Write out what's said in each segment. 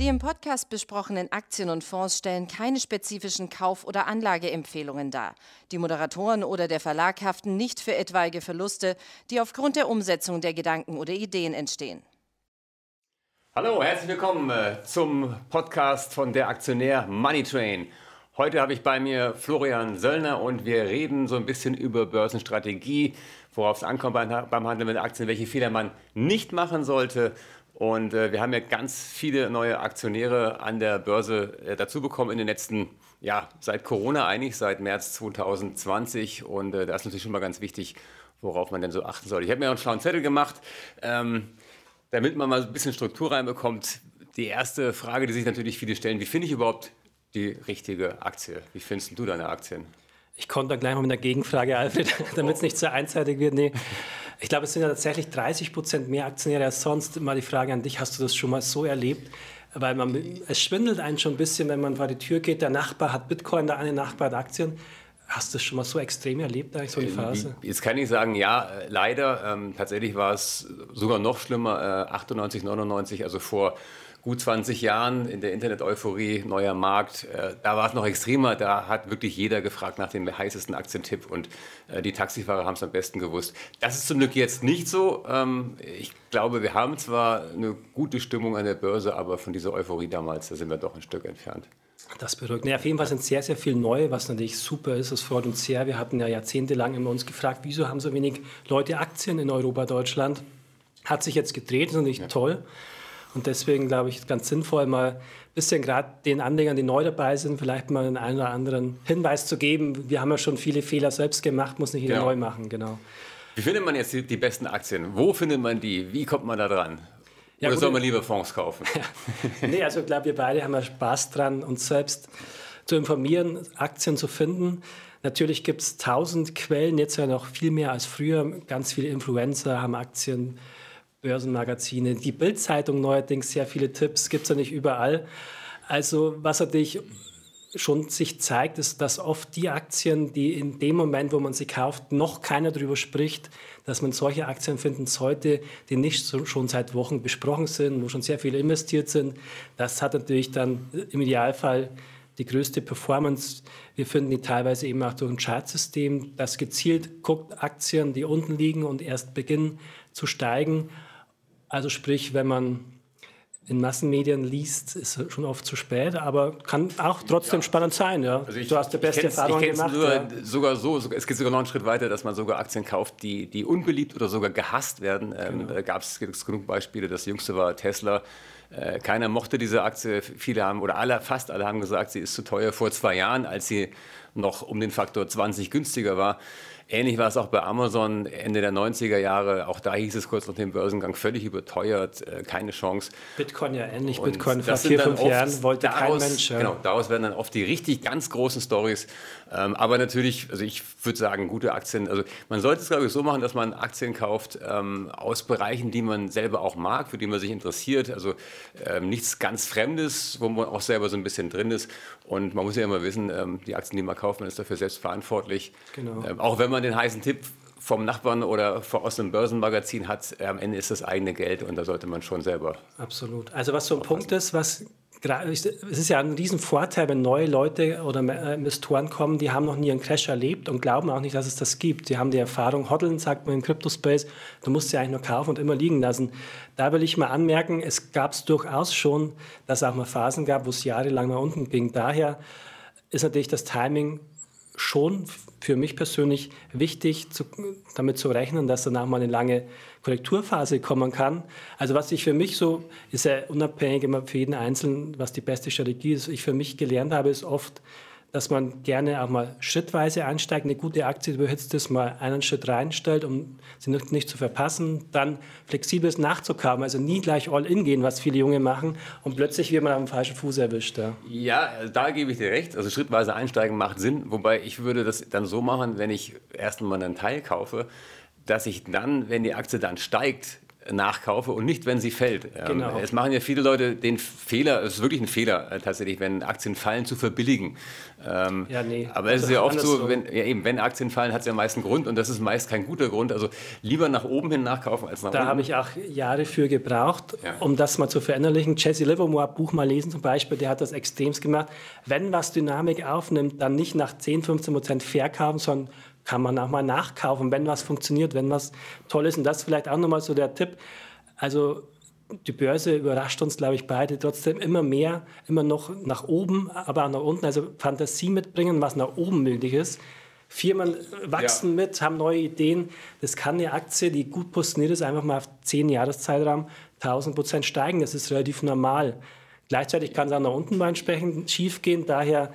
Die im Podcast besprochenen Aktien und Fonds stellen keine spezifischen Kauf- oder Anlageempfehlungen dar. Die Moderatoren oder der Verlag haften nicht für etwaige Verluste, die aufgrund der Umsetzung der Gedanken oder Ideen entstehen. Hallo, herzlich willkommen äh, zum Podcast von der Aktionär Money Train. Heute habe ich bei mir Florian Söllner und wir reden so ein bisschen über Börsenstrategie, worauf es ankommt beim Handeln mit Aktien, welche Fehler man nicht machen sollte und äh, wir haben ja ganz viele neue Aktionäre an der Börse äh, dazu bekommen in den letzten, ja, seit Corona eigentlich, seit März 2020. Und äh, da ist natürlich schon mal ganz wichtig, worauf man denn so achten soll. Ich habe mir auch einen schlauen Zettel gemacht, ähm, damit man mal ein bisschen Struktur reinbekommt. Die erste Frage, die sich natürlich viele stellen, wie finde ich überhaupt die richtige Aktie? Wie findest du deine Aktien? Ich konnte gleich mal mit einer Gegenfrage, Alfred, damit es nicht zu einseitig wird. Nee. Ich glaube, es sind ja tatsächlich 30 Prozent mehr Aktionäre als sonst. Mal die Frage an dich, hast du das schon mal so erlebt? Weil man, es schwindelt einen schon ein bisschen, wenn man vor die Tür geht, der Nachbar hat Bitcoin, der eine Nachbar hat Aktien. Hast du das schon mal so extrem erlebt, eigentlich so eine äh, Phase? Jetzt kann ich sagen, ja, äh, leider. Ähm, tatsächlich war es sogar noch schlimmer, äh, 98, 99, also vor gut 20 Jahren in der Internet-Euphorie, neuer Markt, äh, da war es noch extremer. Da hat wirklich jeder gefragt nach dem heißesten Aktientipp und äh, die Taxifahrer haben es am besten gewusst. Das ist zum Glück jetzt nicht so. Ähm, ich glaube, wir haben zwar eine gute Stimmung an der Börse, aber von dieser Euphorie damals, da sind wir doch ein Stück entfernt. Das beruhigt. Nee, auf jeden Fall sind sehr, sehr viel neu, was natürlich super ist. Das freut uns sehr. Wir hatten ja jahrzehntelang immer uns gefragt, wieso haben so wenig Leute Aktien in Europa, Deutschland? Hat sich jetzt gedreht, das ist natürlich ja. toll. Und deswegen glaube ich, ganz sinnvoll, mal ein bisschen gerade den Anlegern, die neu dabei sind, vielleicht mal einen, einen oder anderen Hinweis zu geben. Wir haben ja schon viele Fehler selbst gemacht, muss nicht jeder genau. neu machen. Genau. Wie findet man jetzt die, die, besten Aktien? Wo findet man die? Wie kommt man da dran? Ja, Oder gut, soll man lieber Fonds kaufen? nee, also ich glaube, wir beide haben ja Spaß dran, uns selbst zu informieren, Aktien zu finden. Natürlich gibt es tausend Quellen, jetzt ja noch viel mehr als früher. Ganz viele Influencer haben Aktien Börsenmagazine, die Bildzeitung neuerdings sehr viele Tipps, gibt es ja nicht überall. Also was natürlich schon sich zeigt, ist, dass oft die Aktien, die in dem Moment, wo man sie kauft, noch keiner darüber spricht, dass man solche Aktien finden sollte, die nicht so, schon seit Wochen besprochen sind, wo schon sehr viele investiert sind. Das hat natürlich dann im Idealfall die größte Performance. Wir finden die teilweise eben auch durch ein Chartsystem, das gezielt guckt Aktien, die unten liegen und erst beginnen zu steigen also sprich, wenn man in Massenmedien liest, ist schon oft zu spät, aber kann auch trotzdem ja. spannend sein. Ja. Also ich, du hast die beste Erfahrung gemacht. Nur, ja. Sogar so, es geht sogar noch einen Schritt weiter, dass man sogar Aktien kauft, die, die unbeliebt oder sogar gehasst werden. Ähm, genau. da gab es genug Beispiele. Das jüngste war Tesla. Äh, keiner mochte diese Aktie. Viele haben, oder alle, fast alle haben gesagt, sie ist zu teuer vor zwei Jahren, als sie noch um den Faktor 20 günstiger war. Ähnlich war es auch bei Amazon Ende der 90er Jahre. Auch da hieß es kurz nach dem Börsengang völlig überteuert, äh, keine Chance. Bitcoin ja ähnlich. Und Bitcoin vor vier, fünf Jahren wollte daraus, kein Mensch. Ja. Genau, daraus werden dann oft die richtig ganz großen Stories. Ähm, aber natürlich, also ich würde sagen, gute Aktien. Also man sollte es, glaube ich, so machen, dass man Aktien kauft ähm, aus Bereichen, die man selber auch mag, für die man sich interessiert. Also ähm, nichts ganz Fremdes, wo man auch selber so ein bisschen drin ist. Und man muss ja immer wissen, die Aktien, die man kauft, man ist dafür selbst verantwortlich. Genau. Ähm, auch wenn man den heißen Tipp vom Nachbarn oder aus einem Börsenmagazin hat, am Ende ist das eigene Geld und da sollte man schon selber. Absolut. Also was so ein Punkt ist, was es ist ja ein Riesenvorteil, wenn neue Leute oder äh, Investoren kommen, die haben noch nie einen Crash erlebt und glauben auch nicht, dass es das gibt. Die haben die Erfahrung, hodeln, sagt man im Crypto-Space, du musst sie eigentlich nur kaufen und immer liegen lassen. Da will ich mal anmerken, es gab es durchaus schon, dass es auch mal Phasen gab, wo es jahrelang nach unten ging. Daher ist natürlich das Timing schon für mich persönlich wichtig, zu, damit zu rechnen, dass danach mal eine lange Korrekturphase kommen kann. Also was ich für mich so, ist ja unabhängig immer für jeden Einzelnen, was die beste Strategie ist, ich für mich gelernt habe, ist oft, dass man gerne auch mal schrittweise einsteigt, eine gute Aktie überhitzt ist, mal einen Schritt reinstellt, um sie nicht, nicht zu verpassen, dann flexibles nachzukaufen, also nie gleich all in gehen, was viele Junge machen und plötzlich wird man am falschen Fuß erwischt. Ja. ja, da gebe ich dir recht, also schrittweise einsteigen macht Sinn, wobei ich würde das dann so machen, wenn ich erst mal einen Teil kaufe, dass ich dann, wenn die Aktie dann steigt, nachkaufe und nicht, wenn sie fällt. Genau. Es machen ja viele Leute den Fehler, es ist wirklich ein Fehler äh, tatsächlich, wenn Aktien fallen, zu verbilligen. Ähm, ja, nee. Aber es ist ja oft so, wenn, ja eben, wenn Aktien fallen, hat es ja meist einen Grund und das ist meist kein guter Grund. Also lieber nach oben hin nachkaufen als nach da unten. Da habe ich auch Jahre für gebraucht, ja. um das mal zu verinnerlichen. Jesse Livermore Buch mal lesen zum Beispiel, der hat das extremst gemacht. Wenn was Dynamik aufnimmt, dann nicht nach 10, 15 Prozent verkaufen, sondern kann man auch mal nachkaufen, wenn was funktioniert, wenn was toll ist. Und das ist vielleicht auch nochmal so der Tipp. Also die Börse überrascht uns, glaube ich, beide trotzdem immer mehr, immer noch nach oben, aber auch nach unten. Also Fantasie mitbringen, was nach oben möglich ist. Firmen wachsen ja. mit, haben neue Ideen. Das kann eine Aktie, die gut positioniert ist, einfach mal auf 10 Jahreszeitraum 1000 Prozent steigen. Das ist relativ normal. Gleichzeitig kann es auch nach unten mal entsprechend schief gehen. Daher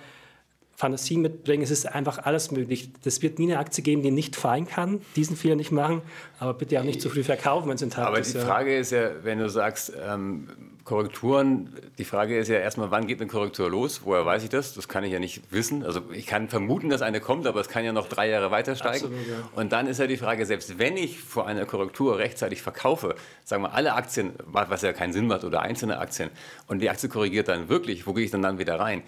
Fantasie mitbringen. Es ist einfach alles möglich. Es wird nie eine Aktie geben, die nicht fallen kann. Diesen Fehler nicht machen, aber bitte auch nicht zu früh verkaufen, wenn es in Aber ist, die Frage ist ja, wenn du sagst, ähm, Korrekturen, die Frage ist ja erstmal, wann geht eine Korrektur los? Woher weiß ich das? Das kann ich ja nicht wissen. Also ich kann vermuten, dass eine kommt, aber es kann ja noch drei Jahre weiter steigen. Absolut, ja. Und dann ist ja die Frage, selbst wenn ich vor einer Korrektur rechtzeitig verkaufe, sagen wir alle Aktien, was ja keinen Sinn macht, oder einzelne Aktien, und die Aktie korrigiert dann wirklich, wo gehe ich dann, dann wieder rein?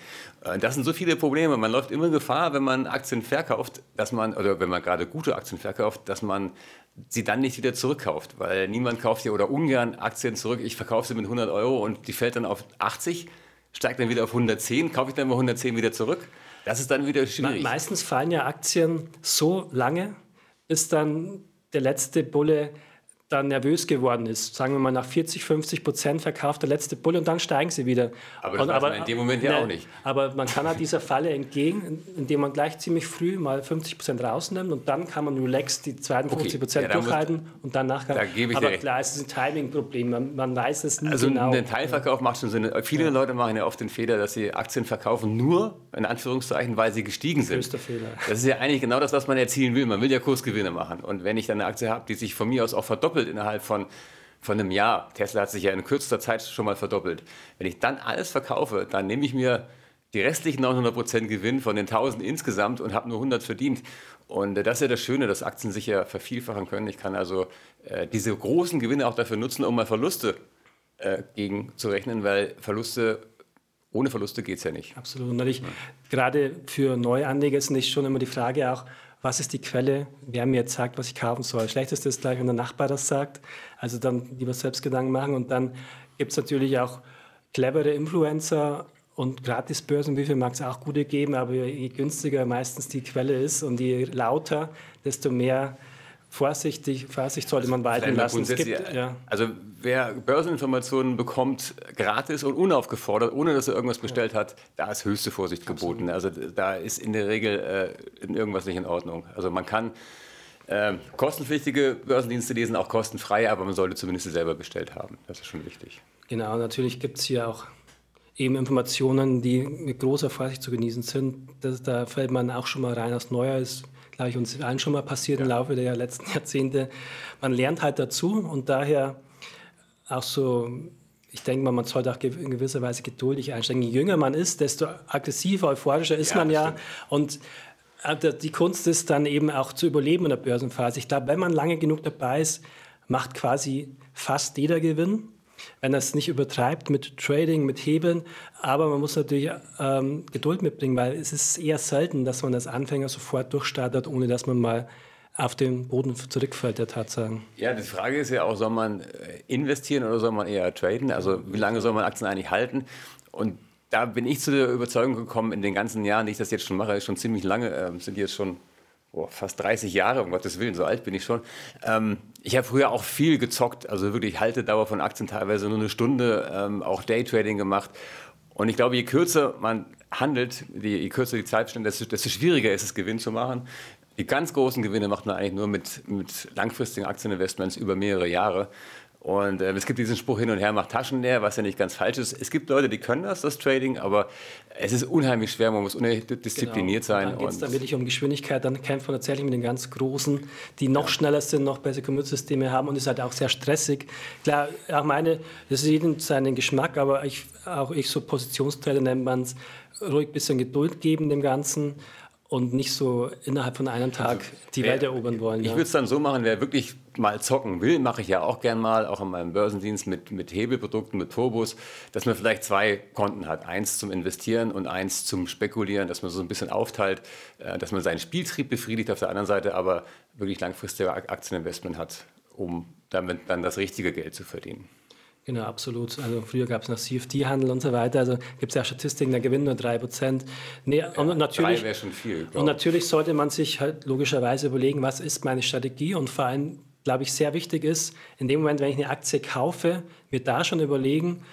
Äh, das sind so viele Probleme. Man läuft immer Gefahr, wenn man Aktien verkauft, dass man, oder wenn man gerade gute Aktien verkauft, dass man sie dann nicht wieder zurückkauft, weil niemand kauft ja oder ungern Aktien zurück. Ich verkaufe sie mit 100 Euro und die fällt dann auf 80, steigt dann wieder auf 110, kaufe ich dann mal 110 wieder zurück. Das ist dann wieder schwierig. Meistens fallen ja Aktien so lange, bis dann der letzte Bulle dann nervös geworden ist. Sagen wir mal, nach 40, 50 Prozent verkauft der letzte Bulle und dann steigen sie wieder. Aber das und, aber, in dem Moment ja ne, auch nicht. Aber man kann halt dieser Falle entgegen, indem man gleich ziemlich früh mal 50 Prozent rausnimmt und dann kann man relaxed die 52 Prozent okay. ja, durchhalten und danach kann da gebe ich Aber klar, es ist ein Timing-Problem, man, man, weiß es nicht also genau. Also ein Teilverkauf macht schon Sinn. Viele ja. Leute machen ja oft den Fehler, dass sie Aktien verkaufen, nur in Anführungszeichen, weil sie gestiegen sind. Größter Fehler. Das ist ja eigentlich genau das, was man erzielen will. Man will ja Kursgewinne machen. Und wenn ich dann eine Aktie habe, die sich von mir aus auch verdoppelt innerhalb von von einem Jahr. Tesla hat sich ja in kürzester Zeit schon mal verdoppelt. Wenn ich dann alles verkaufe, dann nehme ich mir die restlichen 900% Gewinn von den 1000 insgesamt und habe nur 100 verdient. Und äh, das ist ja das Schöne, dass Aktien sich ja vervielfachen können. Ich kann also äh, diese großen Gewinne auch dafür nutzen, um mal Verluste äh, gegenzurechnen, weil Verluste ohne Verluste geht es ja nicht. Absolut. Und natürlich, ja. gerade für Neuanleger ist nicht schon immer die Frage auch, was ist die Quelle, wer mir jetzt sagt, was ich kaufen soll. Schlechtest ist gleich, wenn der Nachbar das sagt. Also dann lieber selbst Gedanken machen. Und dann gibt es natürlich auch clevere Influencer und Gratisbörsen, wie viel mag es auch gute geben, aber je günstiger meistens die Quelle ist und je lauter, desto mehr vorsichtig, Vorsicht sollte man walten lassen. Gibt, ja. Also wer Börseninformationen bekommt, gratis und unaufgefordert, ohne dass er irgendwas bestellt hat, da ist höchste Vorsicht geboten. Absolut. Also da ist in der Regel äh, irgendwas nicht in Ordnung. Also man kann äh, kostenpflichtige Börsendienste lesen, auch kostenfrei, aber man sollte zumindest selber bestellt haben. Das ist schon wichtig. Genau, natürlich gibt es hier auch eben Informationen, die mit großer Vorsicht zu genießen sind. Das, da fällt man auch schon mal rein, als Neuer ist glaube ich, uns allen schon mal passiert ja. im Laufe der letzten Jahrzehnte. Man lernt halt dazu und daher auch so, ich denke mal, man sollte auch in gewisser Weise geduldig einsteigen. Je jünger man ist, desto aggressiver, euphorischer ist ja, man ja. Und äh, die Kunst ist dann eben auch zu überleben in der Börsenphase. Ich glaube, wenn man lange genug dabei ist, macht quasi fast jeder Gewinn wenn er es nicht übertreibt mit Trading, mit Hebeln. Aber man muss natürlich ähm, Geduld mitbringen, weil es ist eher selten, dass man als Anfänger sofort durchstartet, ohne dass man mal auf den Boden zurückfällt, der Tatsachen. Ja, die Frage ist ja auch, soll man äh, investieren oder soll man eher traden? Also wie lange soll man Aktien eigentlich halten? Und da bin ich zu der Überzeugung gekommen, in den ganzen Jahren, die ich das jetzt schon mache, ist schon ziemlich lange, äh, sind jetzt schon oh, fast 30 Jahre, um Gottes Willen, so alt bin ich schon. Ähm, ich habe früher auch viel gezockt, also wirklich Haltedauer von Aktien teilweise nur eine Stunde, ähm, auch Daytrading gemacht. Und ich glaube, je kürzer man handelt, je, je kürzer die Zeitstände, desto, desto schwieriger ist es, Gewinn zu machen. Die ganz großen Gewinne macht man eigentlich nur mit, mit langfristigen Aktieninvestments über mehrere Jahre. Und äh, es gibt diesen Spruch hin und her, macht Taschen leer, was ja nicht ganz falsch ist. Es gibt Leute, die können das, das Trading, aber es ist unheimlich schwer, man muss diszipliniert genau. sein. Dann geht es dann wirklich um Geschwindigkeit, dann kämpft man tatsächlich mit den ganz Großen, die noch ja. schneller sind, noch bessere Kommunikationssysteme haben und ist halt auch sehr stressig. Klar, auch meine, das ist jedem seinen Geschmack, aber ich, auch ich so Positionstrader nennt man es, ruhig ein bisschen Geduld geben dem Ganzen und nicht so innerhalb von einem Tag die Welt erobern wollen. Ich ja. würde es dann so machen, wer wirklich mal zocken will, mache ich ja auch gern mal, auch in meinem Börsendienst mit, mit Hebelprodukten, mit Turbos, dass man vielleicht zwei Konten hat. Eins zum Investieren und eins zum Spekulieren, dass man so ein bisschen aufteilt, äh, dass man seinen Spieltrieb befriedigt, auf der anderen Seite aber wirklich langfristige Aktieninvestment hat, um damit dann das richtige Geld zu verdienen. Genau, absolut. Also früher gab es noch CFD-Handel und so weiter. Also gibt es ja Statistiken, da gewinnen nur 3%. Nee, ja, und natürlich, wäre schon viel. Und natürlich sollte man sich halt logischerweise überlegen, was ist meine Strategie und vor allem, glaube ich, sehr wichtig ist, in dem Moment, wenn ich eine Aktie kaufe, mir da schon überlegen,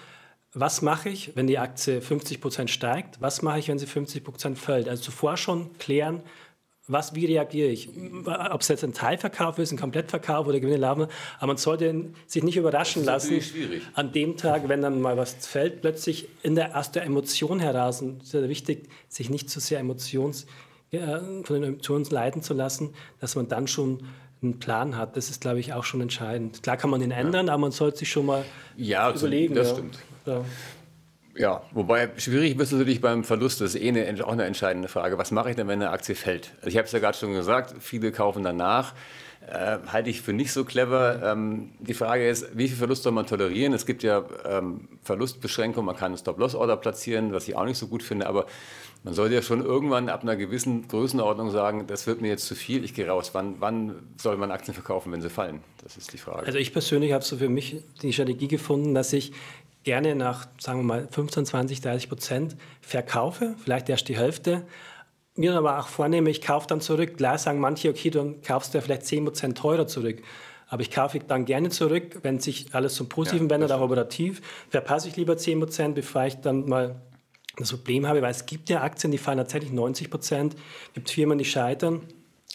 was mache ich, wenn die Aktie 50% steigt, was mache ich, wenn sie 50% fällt. Also zuvor schon klären, was, wie reagiere ich? Ob es jetzt ein Teilverkauf ist, ein Komplettverkauf oder Gewinne laufen, aber man sollte sich nicht überraschen lassen. An dem Tag, wenn dann mal was fällt, plötzlich in der, aus der Emotion heraus, und es ist ja wichtig, sich nicht zu sehr Emotions, äh, von den Emotionen leiten zu lassen, dass man dann schon einen Plan hat. Das ist, glaube ich, auch schon entscheidend. Klar kann man den ändern, ja. aber man sollte sich schon mal ja, überlegen. Das ja. stimmt. Ja. Ja, wobei schwierig bist du natürlich beim Verlust, das ist eh eine, auch eine entscheidende Frage. Was mache ich denn, wenn eine Aktie fällt? Also ich habe es ja gerade schon gesagt, viele kaufen danach. Äh, halte ich für nicht so clever. Ähm, die Frage ist, wie viel Verlust soll man tolerieren? Es gibt ja ähm, Verlustbeschränkungen, man kann einen Stop-Loss-Order platzieren, was ich auch nicht so gut finde, aber man sollte ja schon irgendwann ab einer gewissen Größenordnung sagen, das wird mir jetzt zu viel, ich gehe raus. Wann, wann soll man Aktien verkaufen, wenn sie fallen? Das ist die Frage. Also ich persönlich habe so für mich die Strategie gefunden, dass ich gerne nach, sagen wir mal, 15, 20, 30 Prozent verkaufe, vielleicht erst die Hälfte. Mir dann aber auch vornehme, ich kaufe dann zurück. Klar sagen manche, okay, dann kaufst du ja vielleicht 10 Prozent teurer zurück. Aber ich kaufe dann gerne zurück, wenn sich alles zum Positiven ja, wendet, auch operativ. Verpasse ich lieber 10 Prozent, bevor ich dann mal das Problem habe, weil es gibt ja Aktien, die fallen tatsächlich 90 Prozent. Es gibt Firmen, die scheitern.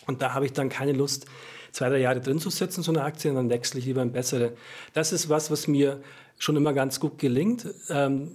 Und da habe ich dann keine Lust, zwei, drei Jahre drin zu sitzen, so eine Aktie, und dann wechsle ich lieber in bessere. Das ist was, was mir schon immer ganz gut gelingt. Ähm,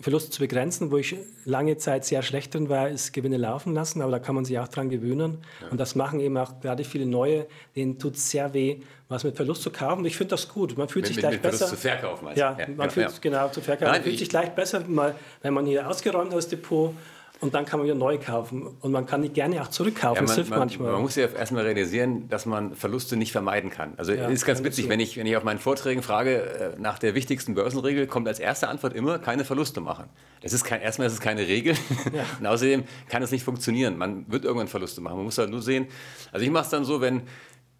Verlust zu begrenzen, wo ich lange Zeit sehr schlecht drin war, ist Gewinne laufen lassen, aber da kann man sich auch dran gewöhnen. Ja. Und das machen eben auch gerade viele Neue, denen tut es sehr weh, was mit Verlust zu kaufen. Und ich finde das gut. Man fühlt mit, sich gleich mit besser. Verlust zu verkaufen, ja, ja, man genau, fühlt ja. genau zu verkaufen. Nein, man fühlt sich gleich besser, mal, wenn man hier ausgeräumt hat das Depot und dann kann man wieder neu kaufen. Und man kann die gerne auch zurückkaufen. Ja, man, das hilft man, manchmal. Man muss ja erstmal realisieren, dass man Verluste nicht vermeiden kann. Also ja, ist ganz witzig, wenn ich, wenn ich auf meinen Vorträgen frage, äh, nach der wichtigsten Börsenregel, kommt als erste Antwort immer, keine Verluste machen. Das ist kein, erstmal ist es keine Regel. Ja. und außerdem kann es nicht funktionieren. Man wird irgendwann Verluste machen. Man muss halt nur sehen. Also ich mache es dann so, wenn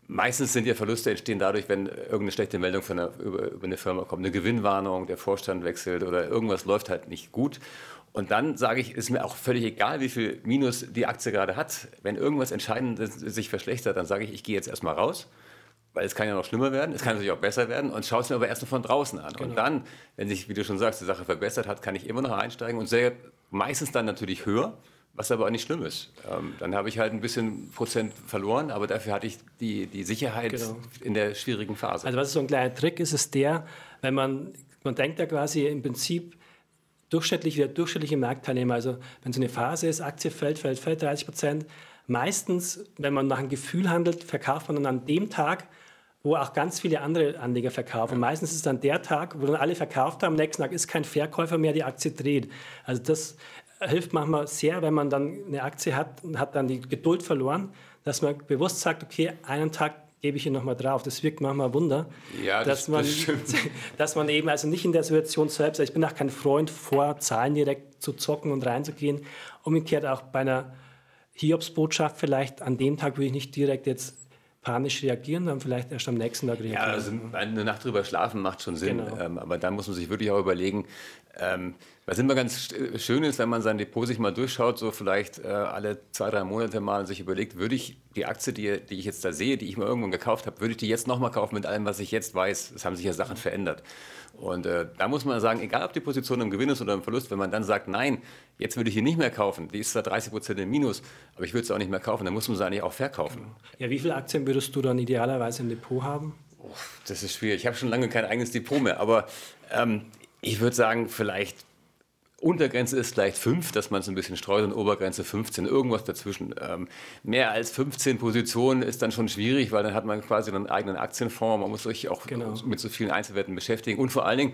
Meistens sind ja Verluste entstehen dadurch, wenn irgendeine schlechte Meldung von einer, über, über, eine Firma kommt, eine Gewinnwarnung, der Vorstand wechselt oder irgendwas läuft halt nicht gut. Und dann sage ich, ist mir auch völlig egal, wie viel Minus die Aktie gerade hat. Wenn irgendwas Entscheidendes sich verschlechtert, dann sage ich, ich gehe jetzt erstmal raus, weil es kann ja noch schlimmer werden, es kann natürlich auch besser werden und schaue es mir aber erst von draußen an. Genau. Und dann, wenn sich, wie du schon sagst, die Sache verbessert hat, kann ich immer noch einsteigen und sehr, meistens dann natürlich höher, was aber auch nicht schlimm ist. Ähm, dann habe ich halt ein bisschen Prozent verloren, aber dafür hatte ich die, die Sicherheit genau. in der schwierigen Phase. Also was so ein kleiner Trick ist, ist der, wenn man, man denkt ja quasi im Prinzip, durchschnittlich, der durchschnittliche Marktteilnehmer, also wenn so eine Phase ist, Aktie fällt, fällt, fällt 30 Prozent, meistens, wenn man nach einem Gefühl handelt, verkauft man dann an dem Tag, wo auch ganz viele andere Anleger verkaufen. Und meistens ist es dann der Tag, wo dann alle verkauft haben, am nächsten Tag ist kein Verkäufer mehr, die Aktie dreht. Also das hilft manchmal sehr, wenn man dann eine Aktie hat und hat dann die Geduld verloren, dass man bewusst sagt, okay, einen Tag gebe ich hier nochmal drauf. Das wirkt manchmal Wunder, ja, das, dass, man, das dass man eben also nicht in der Situation selbst, ich bin auch kein Freund vor Zahlen direkt zu zocken und reinzugehen. Umgekehrt auch bei einer Hiobsbotschaft vielleicht, an dem Tag würde ich nicht direkt jetzt panisch reagieren, dann vielleicht erst am nächsten Tag reagieren. Ja, also eine Nacht drüber schlafen macht schon Sinn, genau. ähm, aber dann muss man sich wirklich auch überlegen, ähm, was immer ganz schön ist, wenn man sein Depot sich mal durchschaut, so vielleicht äh, alle zwei, drei Monate mal und sich überlegt, würde ich die Aktie, die, die ich jetzt da sehe, die ich mir irgendwann gekauft habe, würde ich die jetzt nochmal kaufen mit allem, was ich jetzt weiß? Es haben sich ja Sachen verändert. Und äh, da muss man sagen, egal ob die Position im Gewinn ist oder im Verlust, wenn man dann sagt, nein, jetzt würde ich hier nicht mehr kaufen, die ist zwar 30 Prozent im Minus, aber ich würde es auch nicht mehr kaufen, dann muss man sie eigentlich auch verkaufen. Ja, wie viele Aktien würdest du dann idealerweise im Depot haben? Oh, das ist schwierig. Ich habe schon lange kein eigenes Depot mehr, aber ähm, ich würde sagen, vielleicht Untergrenze ist vielleicht 5, dass man es ein bisschen streut und Obergrenze 15, irgendwas dazwischen. Ähm, mehr als 15 Positionen ist dann schon schwierig, weil dann hat man quasi einen eigenen Aktienfonds, man muss sich auch genau. mit so vielen Einzelwerten beschäftigen und vor allen Dingen,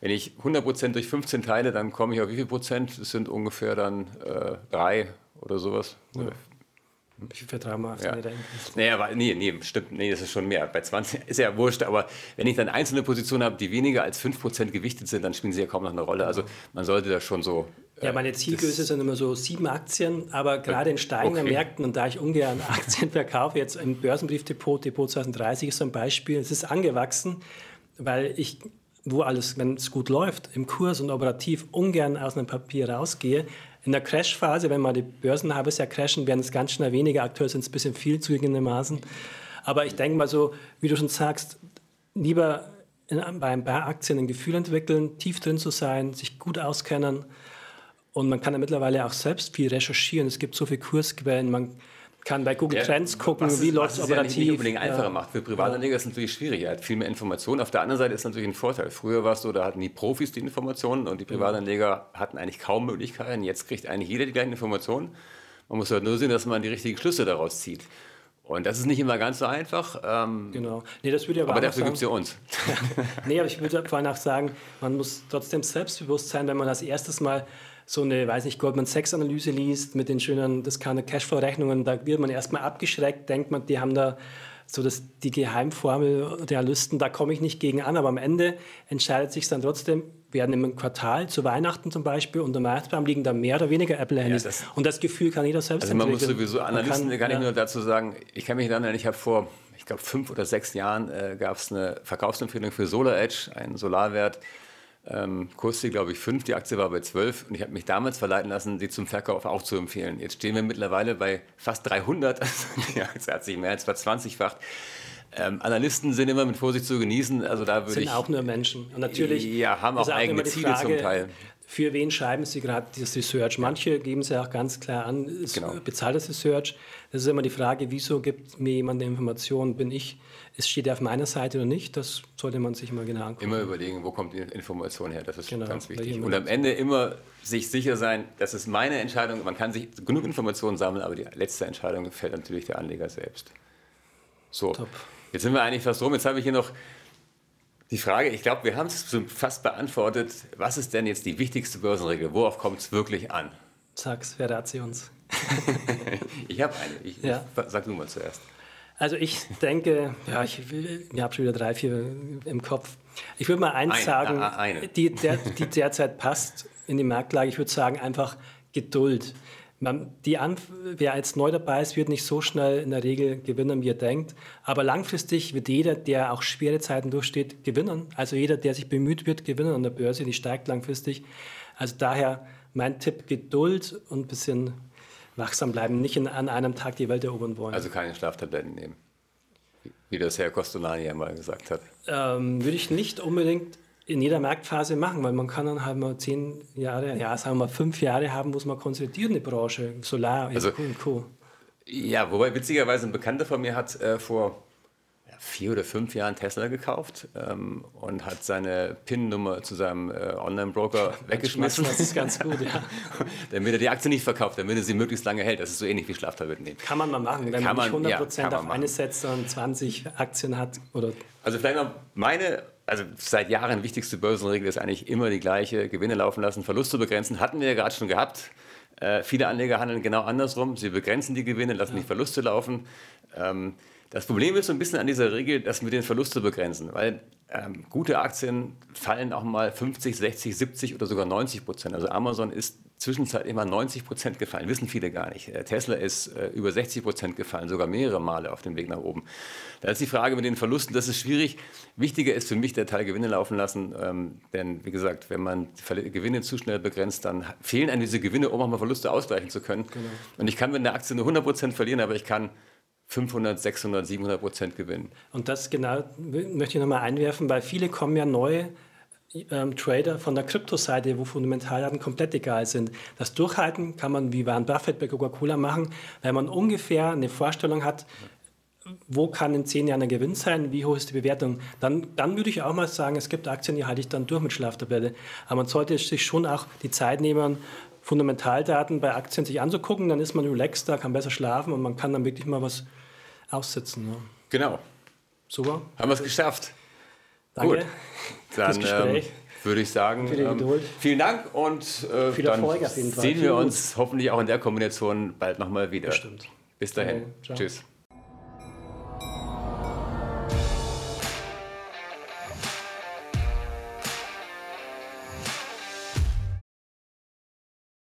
wenn ich 100 Prozent durch 15 teile, dann komme ich auf wie viel Prozent? Das sind ungefähr dann äh, drei oder sowas. Ja. Ich vertraue mal auf Ja. seine. Naja, aber nee, nee, stimmt, nee, das ist schon mehr. Bei 20 ist ja wurscht, aber wenn ich dann einzelne Positionen habe, die weniger als 5% gewichtet sind, dann spielen sie ja kaum noch eine Rolle. Also man sollte da schon so. Ja, äh, meine Zielgröße sind immer so sieben Aktien, aber gerade in steigenden Okay. Märkten und da ich ungern Aktien verkaufe, jetzt im Börsenbriefdepot, Depot 2030 ist so ein Beispiel, es ist angewachsen, weil ich, wo alles, wenn es gut läuft, im Kurs und operativ ungern aus einem Papier rausgehe. In der Crashphase, wenn mal die Börsen haben es ja crashen, werden es ganz schnell weniger. Aktuell sind es ein bisschen viel zugegebenermaßen. Aber ich denke mal so, wie du schon sagst, lieber in, bei ein paar Aktien ein Gefühl entwickeln, tief drin zu sein, sich gut auskennen. Und man kann ja mittlerweile auch selbst viel recherchieren. Es gibt so viele Kursquellen. Man kann bei Google Ja, Trends gucken, was es- wie läuft es was es ja nicht operativ. unbedingt einfacher Ja. macht. Für Privatanleger ist es natürlich schwierig. Er hat viel mehr Informationen. Auf der anderen Seite ist es natürlich ein Vorteil. Früher war es so, da hatten die Profis die Informationen und die Privatanleger hatten eigentlich kaum Möglichkeiten. Jetzt kriegt eigentlich jeder die gleichen Informationen. Man muss halt nur sehen, dass man die richtigen Schlüsse daraus zieht. Und das ist nicht immer ganz so einfach. Ähm, Genau. Nee, das würde ich aber, aber dafür gibt es ja uns. Nee, aber ich würde vor allem auch sagen, man muss trotzdem selbstbewusst sein, wenn man als erstes mal so eine, weiß nicht, Goldman Sachs Analyse liest mit den schönen Discounted Cashflow Rechnungen, da wird man erstmal abgeschreckt, denkt man, die haben da so das, die Geheimformel der Listen, da komme ich nicht gegen an, aber am Ende entscheidet sich dann trotzdem, werden im Quartal zu Weihnachten zum Beispiel unter Weihnachtsbaum liegen da mehr oder weniger Apple-Handys. das- und das Gefühl kann jeder selbst Also man muss sowieso, Analysten kann, ich ja. nur dazu sagen, ich kann mich erinnern, ich habe vor, ich glaube, fünf oder sechs Jahren äh, gab es eine Verkaufsempfehlung für Solar Edge, einen Solarwert. Ähm, Kurs glaube ich, 5, die Aktie war bei 12 und ich habe mich damals verleiten lassen, sie zum Verkauf auch zu empfehlen. Jetzt stehen wir mittlerweile bei fast 300, also die Aktie hat sich mehr als verzwanzigfacht. Ähm, Analysten sind immer mit Vorsicht zu genießen, also da würde sind ich... auch nur Menschen. Und natürlich Ja, haben auch ist eigene Ziele zum Teil. Für wen schreiben Sie gerade das Research? Manche geben es ja auch ganz klar an, es Genau. bezahltes Research. Das ist immer die Frage, wieso gibt mir jemand eine Information? Bin ich, es steht er auf meiner Seite oder nicht? Das sollte man sich mal genau angucken. Immer überlegen, wo kommt die Information her, das ist Genau, ganz wichtig. Und am Ende immer sich sicher sein, das ist meine Entscheidung. Man kann sich genug Informationen sammeln, aber die letzte Entscheidung fällt natürlich der Anleger selbst. So, Top. jetzt sind wir eigentlich fast rum. Jetzt habe ich hier noch die Frage, ich glaube, wir haben es fast beantwortet. Was ist denn jetzt die wichtigste Börsenregel? Worauf kommt es wirklich an? Sag's, verrat sie uns. Ich habe eine. Ich, Ja. sag du mal zuerst. Also ich denke, ja, ich, ich habe schon wieder drei, vier im Kopf. Ich würde mal eins Eine, sagen, ah, ah, eine. Die, der, die derzeit passt in die Marktlage. Ich würde sagen, einfach Geduld. Man, die Anf wer jetzt neu dabei ist, wird nicht so schnell in der Regel gewinnen, wie er denkt. Aber langfristig wird jeder, der auch schwere Zeiten durchsteht, gewinnen. Also jeder, der sich bemüht wird, gewinnen an der Börse. Die steigt langfristig. Also daher mein Tipp, Geduld und ein bisschen wachsam bleiben. Nicht in, an einem Tag die Welt erobern wollen. Also keine Schlaftabletten nehmen. Wie das Herr Costolani ja mal gesagt hat. Ähm, würde ich nicht unbedingt in jeder Marktphase machen, weil man kann dann halt mal zehn Jahre, ja, sagen wir mal fünf Jahre haben, muss man konsolidieren, die Branche, Solar Also- und Co. Ja, wobei witzigerweise ein Bekannter von mir hat äh, vor ja, vier oder fünf Jahren Tesla gekauft ähm, und hat seine PIN-Nummer zu seinem äh, Online-Broker weggeschmissen, Das ist ganz gut, ja. damit er die Aktie nicht verkauft, damit er sie möglichst lange hält. Das ist so ähnlich wie Schlaftabletten nehmen. Kann man mal machen, wenn Kann man nicht man- ja, 100% kann man auf eine setzt und 20 Aktien hat. Oder Also vielleicht noch meine, also seit Jahren wichtigste Börsenregel ist eigentlich immer die gleiche, Gewinne laufen lassen, Verluste begrenzen. Hatten wir ja gerade schon gehabt. Äh, viele Anleger handeln genau andersrum. Sie begrenzen die Gewinne, lassen die Verluste laufen. Ähm, das Problem ist so ein bisschen an dieser Regel, dass wir den Verluste begrenzen, weil ähm, gute Aktien fallen auch mal 50, 60, 70 oder sogar 90 Prozent. Also Amazon ist zwischenzeitlich immer 90 Prozent gefallen, wissen viele gar nicht. Äh, Tesla ist äh, über 60 Prozent gefallen, sogar mehrere Male auf dem Weg nach oben. Da ist die Frage mit den Verlusten, das ist schwierig. Wichtiger ist für mich der Teil Gewinne laufen lassen, ähm, denn wie gesagt, wenn man Gewinne zu schnell begrenzt, dann fehlen einem diese Gewinne, um auch mal Verluste ausgleichen zu können. Und ich kann mit einer Aktie nur 100 Prozent verlieren, aber ich kann 500, 600, 700 Prozent gewinnen. Und das genau möchte ich nochmal einwerfen, weil viele kommen ja neue ähm, Trader von der Kryptoseite, wo Fundamentaldaten komplett egal sind. Das Durchhalten kann man wie Warren Buffett bei Coca-Cola machen, weil man ungefähr eine Vorstellung hat, wo kann in zehn Jahren ein Gewinn sein, wie hoch ist die Bewertung. Dann, dann würde ich auch mal sagen, es gibt Aktien, die halte ich dann durch mit Schlaftablette. Aber man sollte sich schon auch die Zeit nehmen, Fundamentaldaten bei Aktien sich anzugucken, dann ist man relaxter, kann besser schlafen und man kann dann wirklich mal was aussitzen. Ja. Genau, Super. haben wir es geschafft. Danke. Gut. Dann ähm, würde ich sagen, Für die ähm, vielen Dank und äh, Viel dann Erfolg auf jeden Fall. sehen wir uns hoffentlich auch in der Kombination bald nochmal wieder. Bestimmt. Bis dahin. Tschüss.